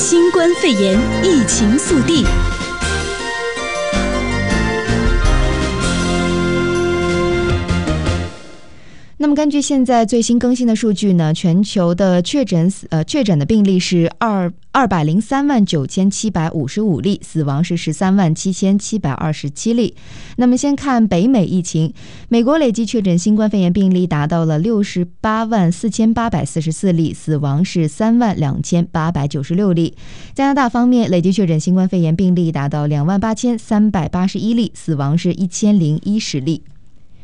新冠肺炎疫情速递。那么，根据现在最新更新的数据呢，全球的确诊死呃确诊的病例是二二百零三万九千七百五十五例，死亡是十三万七千七百二十七例。那么，先看北美疫情，美国累计确诊新冠肺炎病例达到了六十八万四千八百四十四例，死亡是三万两千八百九十六例。加拿大方面，累计确诊新冠肺炎病例达到两万八千三百八十一例，死亡是一千零一十例。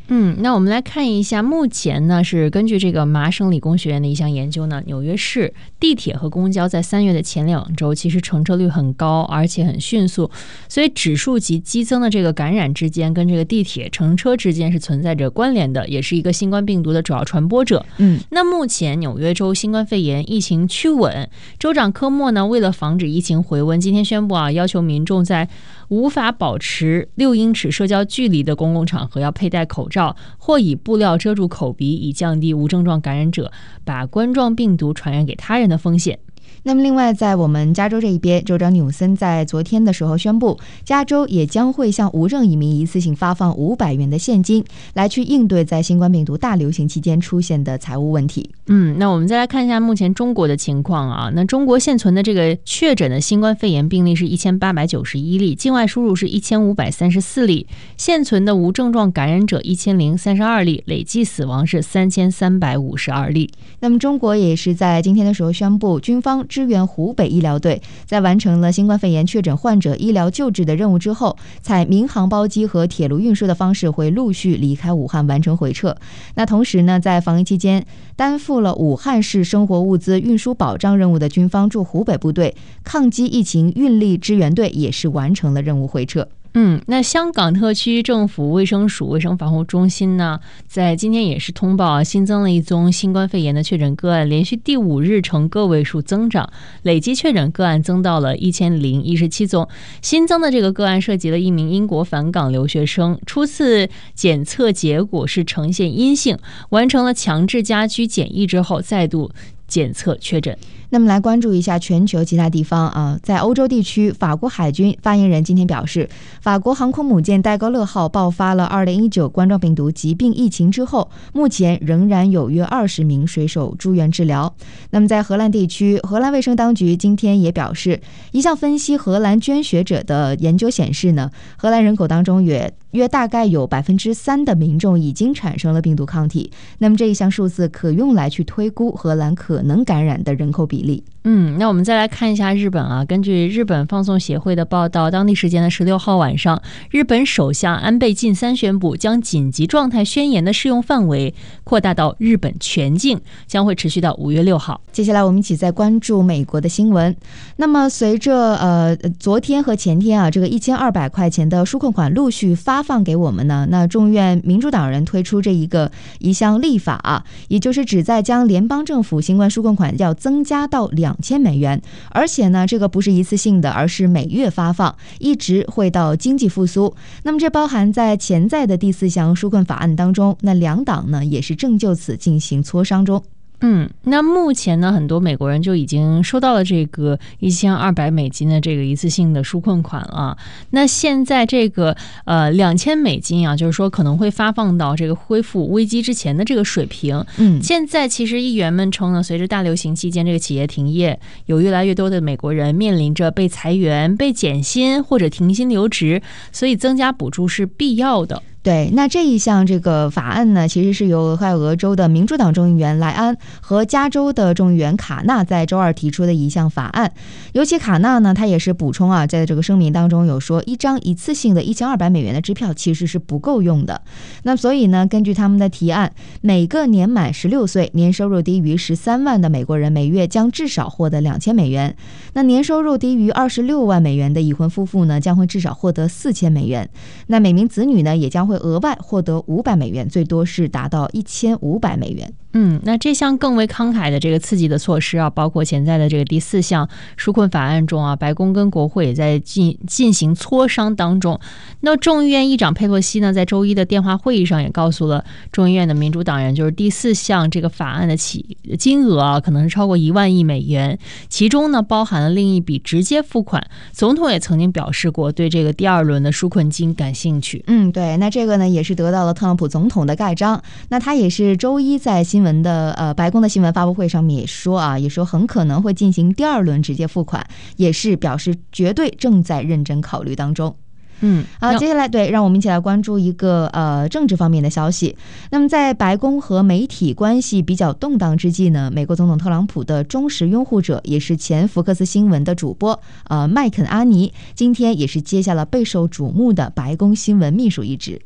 嗯，那我们来看一下，目前呢是根据这个麻省理工学院的一项研究呢，纽约市地铁和公交在三月的前两周其实乘车率很高，而且很迅速，所以指数级激增的这个感染之间跟这个地铁乘车之间是存在着关联的，也是一个新冠病毒的主要传播者。嗯，那目前纽约州新冠肺炎疫情趋稳，州长科莫呢为了防止疫情回温，今天宣布啊，要求民众在无法保持六英尺社交距离的公共场合要佩戴口罩。或以布料遮住口鼻，以降低无症状感染者把冠状病毒传染给他人的风险。那么，另外，在我们加州这一边，州长纽森在昨天的时候宣布，加州也将会向无证移民一次性发放五百元的现金，来去应对在新冠病毒大流行期间出现的财务问题。嗯，那我们再来看一下目前中国的情况啊。那中国现存的这个确诊的新冠肺炎病例是一千八百九十一例，境外输入是一千五百三十四例，现存的无症状感染者一千零三十二例，累计死亡是三千三百五十二例。那么，中国也是在今天的时候宣布，军方。支援湖北医疗队，在完成了新冠肺炎确诊患者医疗救治的任务之后，采民航包机和铁路运输的方式，会陆续离开武汉，完成回撤。那同时呢，在防疫期间担负了武汉市生活物资运输保障任务的军方驻湖北部队抗击疫情运力支援队，也是完成了任务回撤。嗯，那香港特区政府卫生署卫生防护中心呢，在今天也是通报啊，新增了一宗新冠肺炎的确诊个案，连续第五日呈个位数增长，累计确诊个案增到了一千零一十七宗。新增的这个个案涉及了一名英国返港留学生，初次检测结果是呈现阴性，完成了强制家居检疫之后，再度检测确诊。那么来关注一下全球其他地方啊，在欧洲地区，法国海军发言人今天表示，法国航空母舰戴高乐号爆发了2019冠状病毒疾病疫情之后，目前仍然有约二十名水手住院治疗。那么在荷兰地区，荷兰卫生当局今天也表示，一项分析荷兰捐学者的研究显示呢，荷兰人口当中约约大概有百分之三的民众已经产生了病毒抗体。那么这一项数字可用来去推估荷兰可能感染的人口比。Lị 嗯，那我们再来看一下日本啊。根据日本放送协会的报道，当地时间的十六号晚上，日本首相安倍晋三宣布，将紧急状态宣言的适用范围扩大到日本全境，将会持续到五月六号。接下来，我们一起再关注美国的新闻。那么，随着呃昨天和前天啊，这个一千二百块钱的纾困款陆续发放给我们呢，那众院民主党人推出这一个一项立法啊，也就是旨在将联邦政府新冠纾困款要增加到两。两千美元，而且呢，这个不是一次性的，而是每月发放，一直会到经济复苏。那么，这包含在潜在的第四项纾困法案当中。那两党呢，也是正就此进行磋商中。嗯，那目前呢，很多美国人就已经收到了这个一千二百美金的这个一次性的纾困款了。那现在这个呃两千美金啊，就是说可能会发放到这个恢复危机之前的这个水平。嗯，现在其实议员们称呢，随着大流行期间这个企业停业，有越来越多的美国人面临着被裁员、被减薪或者停薪留职，所以增加补助是必要的。对，那这一项这个法案呢，其实是由俄亥俄州的民主党众议员莱安和加州的众议员卡纳在周二提出的一项法案。尤其卡纳呢，他也是补充啊，在这个声明当中有说，一张一次性的一千二百美元的支票其实是不够用的。那所以呢，根据他们的提案，每个年满十六岁、年收入低于十三万的美国人，每月将至少获得两千美元。那年收入低于二十六万美元的已婚夫妇呢，将会至少获得四千美元。那每名子女呢，也将会。额外获得五百美元，最多是达到一千五百美元。嗯，那这项更为慷慨的这个刺激的措施啊，包括潜在的这个第四项纾困法案中啊，白宫跟国会也在进进行磋商当中。那众议院议长佩洛西呢，在周一的电话会议上也告诉了众议院的民主党人，就是第四项这个法案的起金额啊，可能是超过一万亿美元，其中呢包含了另一笔直接付款。总统也曾经表示过对这个第二轮的纾困金感兴趣。嗯，对，那这个呢也是得到了特朗普总统的盖章。那他也是周一在新闻的呃白宫的新闻发布会上面也说啊，也说很可能会进行第二轮直接付款，也是表示绝对正在认真考虑当中。嗯，好，接下来对，让我们一起来关注一个呃政治方面的消息。那么在白宫和媒体关系比较动荡之际呢，美国总统特朗普的忠实拥护者，也是前福克斯新闻的主播呃麦肯阿尼，今天也是接下了备受瞩目的白宫新闻秘书一职。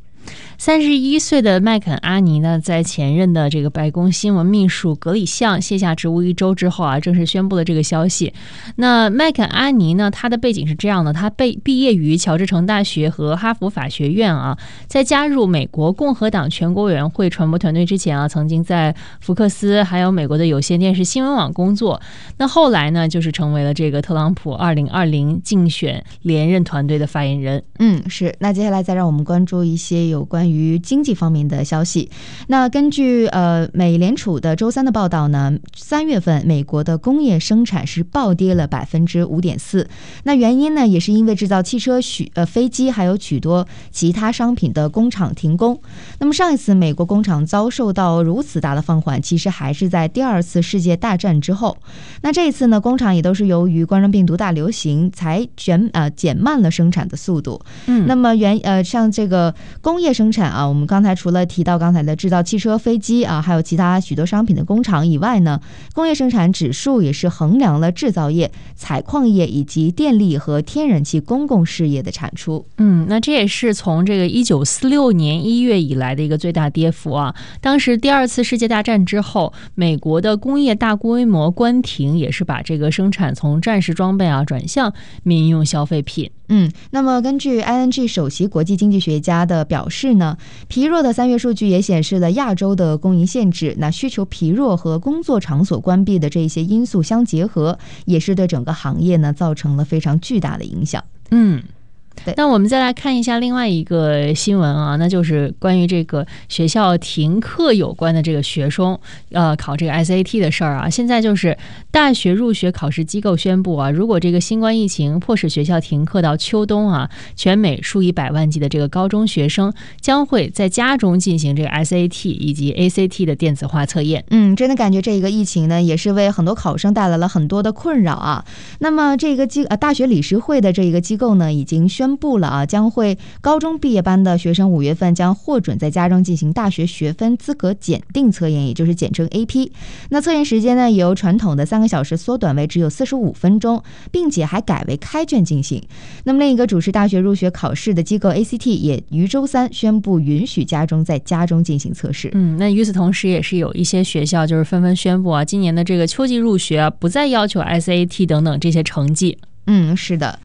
三十一岁的麦肯阿尼呢，在前任的这个白宫新闻秘书格里向卸下职务一周之后啊，正式宣布了这个消息。那麦肯阿尼呢，他的背景是这样的：他被毕业于乔治城大学和哈佛法学院啊，在加入美国共和党全国委员会传播团队之前啊，曾经在福克斯还有美国的有线电视新闻网工作。那后来呢，就是成为了这个特朗普二零二零竞选连任团队的发言人。嗯，是。那接下来再让我们关注一些有关于经济方面的消息，那根据呃美联储的周三的报道呢，三月份美国的工业生产是暴跌了百分之五点四，那原因呢也是因为制造汽车许呃飞机还有许多其他商品的工厂停工。那么上一次美国工厂遭受到如此大的放缓，其实还是在第二次世界大战之后。那这一次呢，工厂也都是由于冠状病毒大流行才减呃减慢了生产的速度。嗯，那么原呃像这个工业生产啊，我们刚才除了提到刚才的制造汽车、飞机啊，还有其他许多商品的工厂以外呢，工业生产指数也是衡量了制造业、采矿业以及电力和天然气公共事业的产出。嗯，那这也是从这个一九四六年一月以来的一个最大跌幅啊。当时第二次世界大战之后，美国的工业大规模关停，也是把这个生产从战时装备啊转向民用消费品。嗯，那么根据 ING 首席国际经济学家的表是呢，疲弱的三月数据也显示了亚洲的供应限制，那需求疲弱和工作场所关闭的这些因素相结合，也是对整个行业呢造成了非常巨大的影响。嗯。那我们再来看一下另外一个新闻啊，那就是关于这个学校停课有关的这个学生呃考这个 SAT 的事儿啊。现在就是大学入学考试机构宣布啊，如果这个新冠疫情迫使学校停课到秋冬啊，全美数以百万计的这个高中学生将会在家中进行这个 SAT 以及 ACT 的电子化测验。嗯，真的感觉这一个疫情呢，也是为很多考生带来了很多的困扰啊。那么这个机呃大学理事会的这一个机构呢，已经宣布。宣布了啊，将会高中毕业班的学生五月份将获准在家中进行大学学分资格检定测验，也就是简称 AP。那测验时间呢，由传统的三个小时缩短为只有四十五分钟，并且还改为开卷进行。那么另一个主持大学入学考试的机构 ACT 也于周三宣布允许家中在家中进行测试。嗯，那与此同时，也是有一些学校就是纷纷宣布啊，今年的这个秋季入学啊，不再要求 SAT 等等这些成绩。嗯，是的。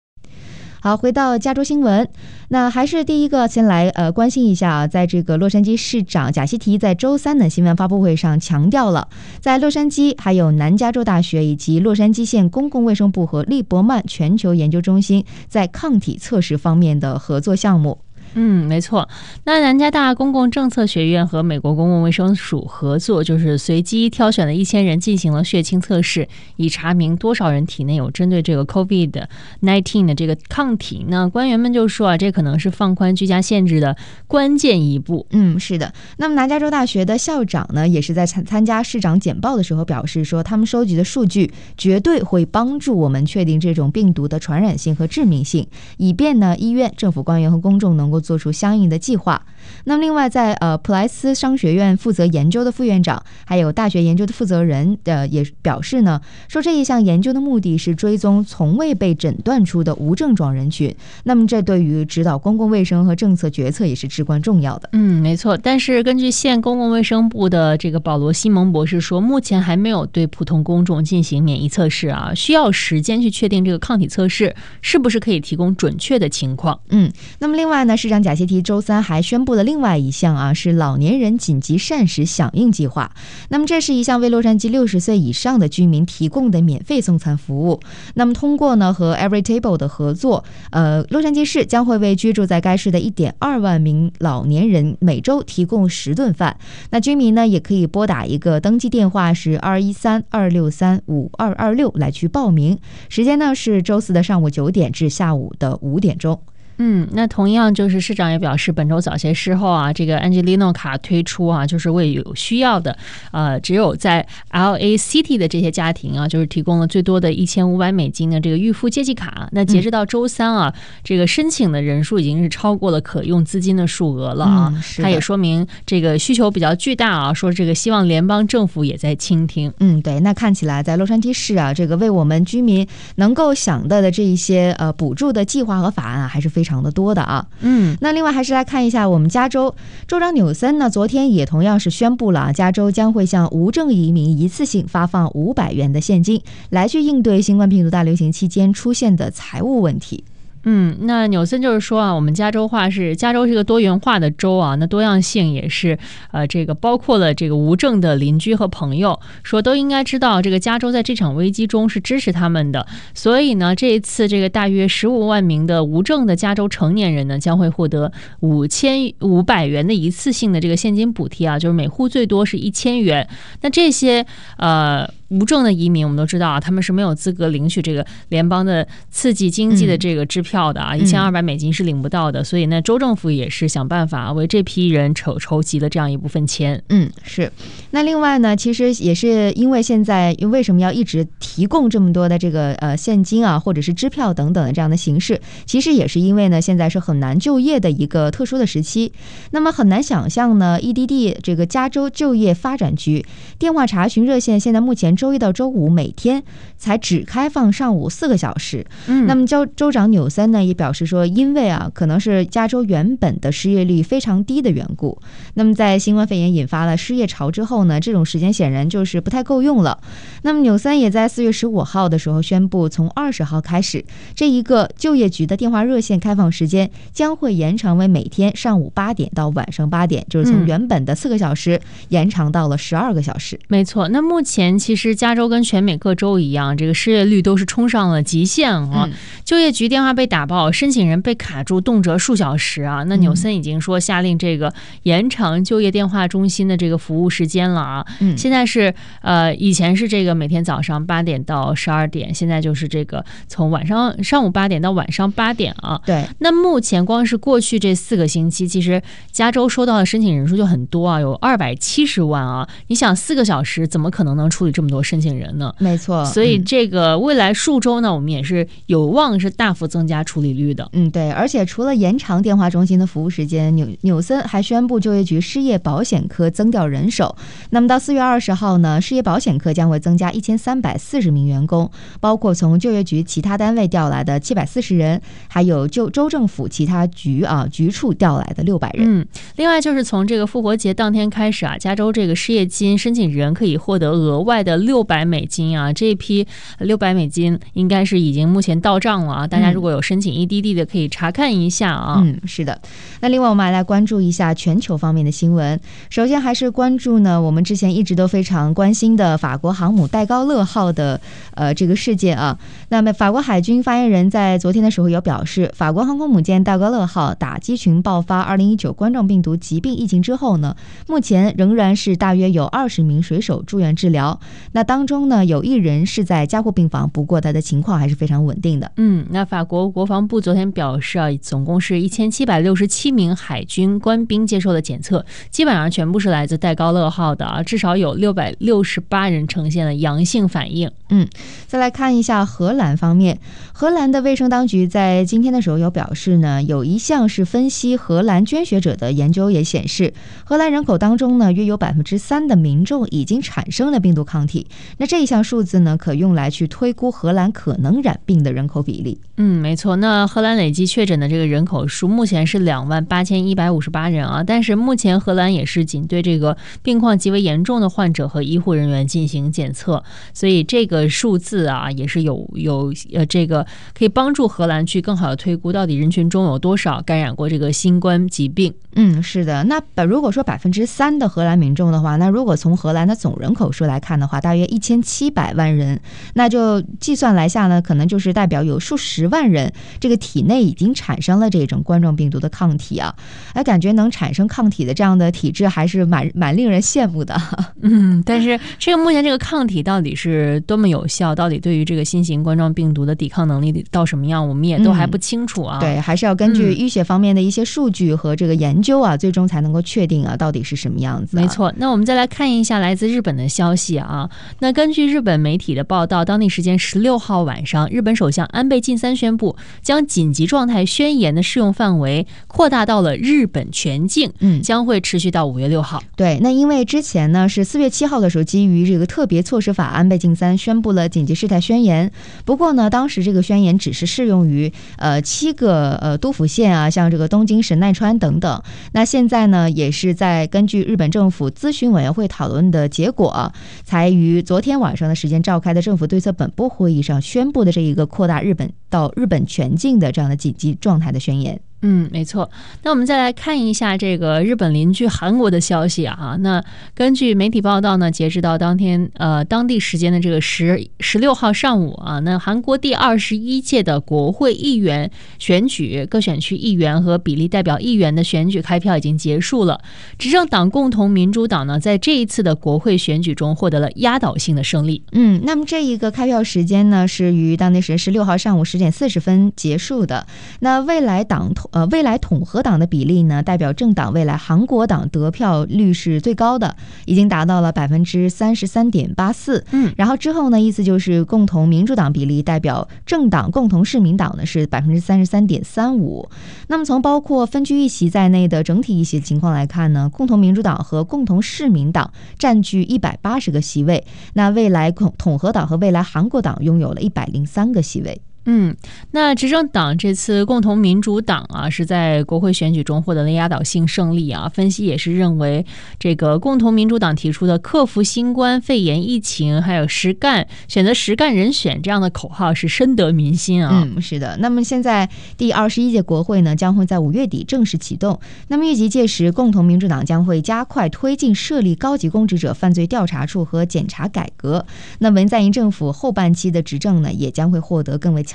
好，回到加州新闻，那还是第一个先来呃关心一下啊，在这个洛杉矶市长贾西提在周三的新闻发布会上强调了，在洛杉矶还有南加州大学以及洛杉矶县公共卫生部和利伯曼全球研究中心在抗体测试方面的合作项目。嗯，没错。那南加大公共政策学院和美国公共卫生署合作，就是随机挑选了一千人进行了血清测试，以查明多少人体内有针对这个 COVID-19 的这个抗体。那官员们就说啊，这可能是放宽居家限制的关键一步。嗯，是的。那么南加州大学的校长呢，也是在参参加市长简报的时候表示说，他们收集的数据绝对会帮助我们确定这种病毒的传染性和致命性，以便呢医院、政府官员和公众能够。做出相应的计划。那么，另外在呃普莱斯商学院负责研究的副院长，还有大学研究的负责人，呃也表示呢，说这一项研究的目的是追踪从未被诊断出的无症状人群。那么，这对于指导公共卫生和政策决策也是至关重要的。嗯，没错。但是，根据县公共卫生部的这个保罗西蒙博士说，目前还没有对普通公众进行免疫测试啊，需要时间去确定这个抗体测试是不是可以提供准确的情况。嗯，那么另外呢，是。长贾谢提周三还宣布了另外一项啊，是老年人紧急膳食响应计划。那么这是一项为洛杉矶六十岁以上的居民提供的免费送餐服务。那么通过呢和 Everytable 的合作，呃，洛杉矶市将会为居住在该市的一点二万名老年人每周提供十顿饭。那居民呢也可以拨打一个登记电话是二一三二六三五二二六来去报名。时间呢是周四的上午九点至下午的五点钟。嗯，那同样就是市长也表示，本周早些时候啊，这个 Angelino 卡推出啊，就是为有需要的，呃，只有在 LA City 的这些家庭啊，就是提供了最多的一千五百美金的这个预付借记卡。那截止到周三啊，嗯、这个申请的人数已经是超过了可用资金的数额了啊。嗯、它也说明这个需求比较巨大啊，说这个希望联邦政府也在倾听。嗯，对，那看起来在洛杉矶市啊，这个为我们居民能够想到的这一些呃补助的计划和法案啊，还是非常。非常的多的啊，嗯，那另外还是来看一下我们加州州长纽森呢，昨天也同样是宣布了啊，加州将会向无证移民一次性发放五百元的现金，来去应对新冠病毒大流行期间出现的财务问题。嗯，那纽森就是说啊，我们加州话是加州是个多元化的州啊，那多样性也是呃，这个包括了这个无证的邻居和朋友，说都应该知道这个加州在这场危机中是支持他们的，所以呢，这一次这个大约十五万名的无证的加州成年人呢，将会获得五千五百元的一次性的这个现金补贴啊，就是每户最多是一千元，那这些呃。无证的移民，我们都知道啊，他们是没有资格领取这个联邦的刺激经济的这个支票的啊，一千二百美金是领不到的。所以呢，州政府也是想办法为这批人筹筹集了这样一部分钱。嗯，是。那另外呢，其实也是因为现在为什么要一直提供这么多的这个呃现金啊，或者是支票等等的这样的形式，其实也是因为呢，现在是很难就业的一个特殊的时期。那么很难想象呢，EDD 这个加州就业发展局电话查询热线现在目前。周一到周五每天才只开放上午四个小时。嗯，那么州州长纽森呢也表示说，因为啊可能是加州原本的失业率非常低的缘故。那么在新冠肺炎引发了失业潮之后呢，这种时间显然就是不太够用了。那么纽森也在四月十五号的时候宣布，从二十号开始，这一个就业局的电话热线开放时间将会延长为每天上午八点到晚上八点，就是从原本的四个小时延长到了十二个小时。没错，那目前其实。是加州跟全美各州一样，这个失业率都是冲上了极限啊！就业局电话被打爆，申请人被卡住，动辄数小时啊！那纽森已经说下令这个延长就业电话中心的这个服务时间了啊！现在是呃，以前是这个每天早上八点到十二点，现在就是这个从晚上上午八点到晚上八点啊！对，那目前光是过去这四个星期，其实加州收到的申请人数就很多啊，有二百七十万啊！你想四个小时怎么可能能处理这么多？多申请人呢？没错，所以这个未来数周呢，我们也是有望是大幅增加处理率的。嗯，对，而且除了延长电话中心的服务时间，纽纽森还宣布就业局失业保险科增调人手。那么到四月二十号呢，失业保险科将会增加一千三百四十名员工，包括从就业局其他单位调来的七百四十人，还有就州政府其他局啊局处调来的六百人。嗯，另外就是从这个复活节当天开始啊，加州这个失业金申请人可以获得额外的。六百美金啊，这一批六百美金应该是已经目前到账了啊！大家如果有申请 EDD 的，可以查看一下啊。嗯，是的。那另外我们还来关注一下全球方面的新闻。首先还是关注呢，我们之前一直都非常关心的法国航母戴高乐号的呃这个事件啊。那么法国海军发言人在昨天的时候有表示，法国航空母舰戴高乐号打击群爆发二零一九冠状病毒疾病疫情之后呢，目前仍然是大约有二十名水手住院治疗。那当中呢，有一人是在加护病房，不过他的情况还是非常稳定的。嗯，那法国国防部昨天表示啊，总共是一千七百六十七名海军官兵接受了检测，基本上全部是来自戴高乐号的啊，至少有六百六十八人呈现了阳性反应。嗯，再来看一下荷兰方面，荷兰的卫生当局在今天的时候有表示呢，有一项是分析荷兰捐血者的研究也显示，荷兰人口当中呢，约有百分之三的民众已经产生了病毒抗体。例。那这一项数字呢，可用来去推估荷兰可能染病的人口比例。嗯，没错。那荷兰累计确诊的这个人口数目前是两万八千一百五十八人啊，但是目前荷兰也是仅对这个病况极为严重的患者和医护人员进行检测，所以这个数字啊也是有有呃这个可以帮助荷兰去更好的推估到底人群中有多少感染过这个新冠疾病。嗯，是的。那百如果说百分之三的荷兰民众的话，那如果从荷兰的总人口数来看的话，大约一千七百万人，那就计算来下呢，可能就是代表有数十万人这个体内已经产生了这种冠状病毒的抗体啊，哎，感觉能产生抗体的这样的体质还是蛮蛮令人羡慕的。嗯，但是这个目前这个抗体到底是多么有效，到底对于这个新型冠状病毒的抵抗能力到什么样，我们也都还不清楚啊。嗯、对，还是要根据医学方面的一些数据和这个研究啊，嗯、最终才能够确定啊，到底是什么样子、啊。没错，那我们再来看一下来自日本的消息啊。那根据日本媒体的报道，当地时间十六号晚上，日本首相安倍晋三宣布，将紧急状态宣言的适用范围扩大到了日本全境，嗯，将会持续到五月六号。对，那因为之前呢是四月七号的时候，基于这个特别措施法，安倍晋三宣布了紧急事态宣言。不过呢，当时这个宣言只是适用于呃七个呃都府县啊，像这个东京、神奈川等等。那现在呢，也是在根据日本政府咨询委员会讨论的结果，才于于昨天晚上的时间召开的政府对策本部会议上宣布的这一个扩大日本到日本全境的这样的紧急状态的宣言。嗯，没错。那我们再来看一下这个日本邻居韩国的消息啊。那根据媒体报道呢，截止到当天呃当地时间的这个十十六号上午啊，那韩国第二十一届的国会议员选举，各选区议员和比例代表议员的选举开票已经结束了。执政党共同民主党呢，在这一次的国会选举中获得了压倒性的胜利。嗯，那么这一个开票时间呢，是于当地时间十六号上午十点四十分结束的。那未来党统。呃，未来统合党的比例呢，代表政党未来韩国党得票率是最高的，已经达到了百分之三十三点八四。嗯，然后之后呢，意思就是共同民主党比例代表政党共同市民党呢是百分之三十三点三五。那么从包括分区议席在内的整体议席情况来看呢，共同民主党和共同市民党占据一百八十个席位，那未来统统合党和未来韩国党拥有了一百零三个席位。嗯，那执政党这次共同民主党啊，是在国会选举中获得了压倒性胜利啊。分析也是认为，这个共同民主党提出的克服新冠肺炎疫情，还有实干选择实干人选这样的口号是深得民心啊。嗯，是的。那么现在第二十一届国会呢，将会在五月底正式启动。那么预计届时，共同民主党将会加快推进设立高级公职者犯罪调查处和检察改革。那文在寅政府后半期的执政呢，也将会获得更为强。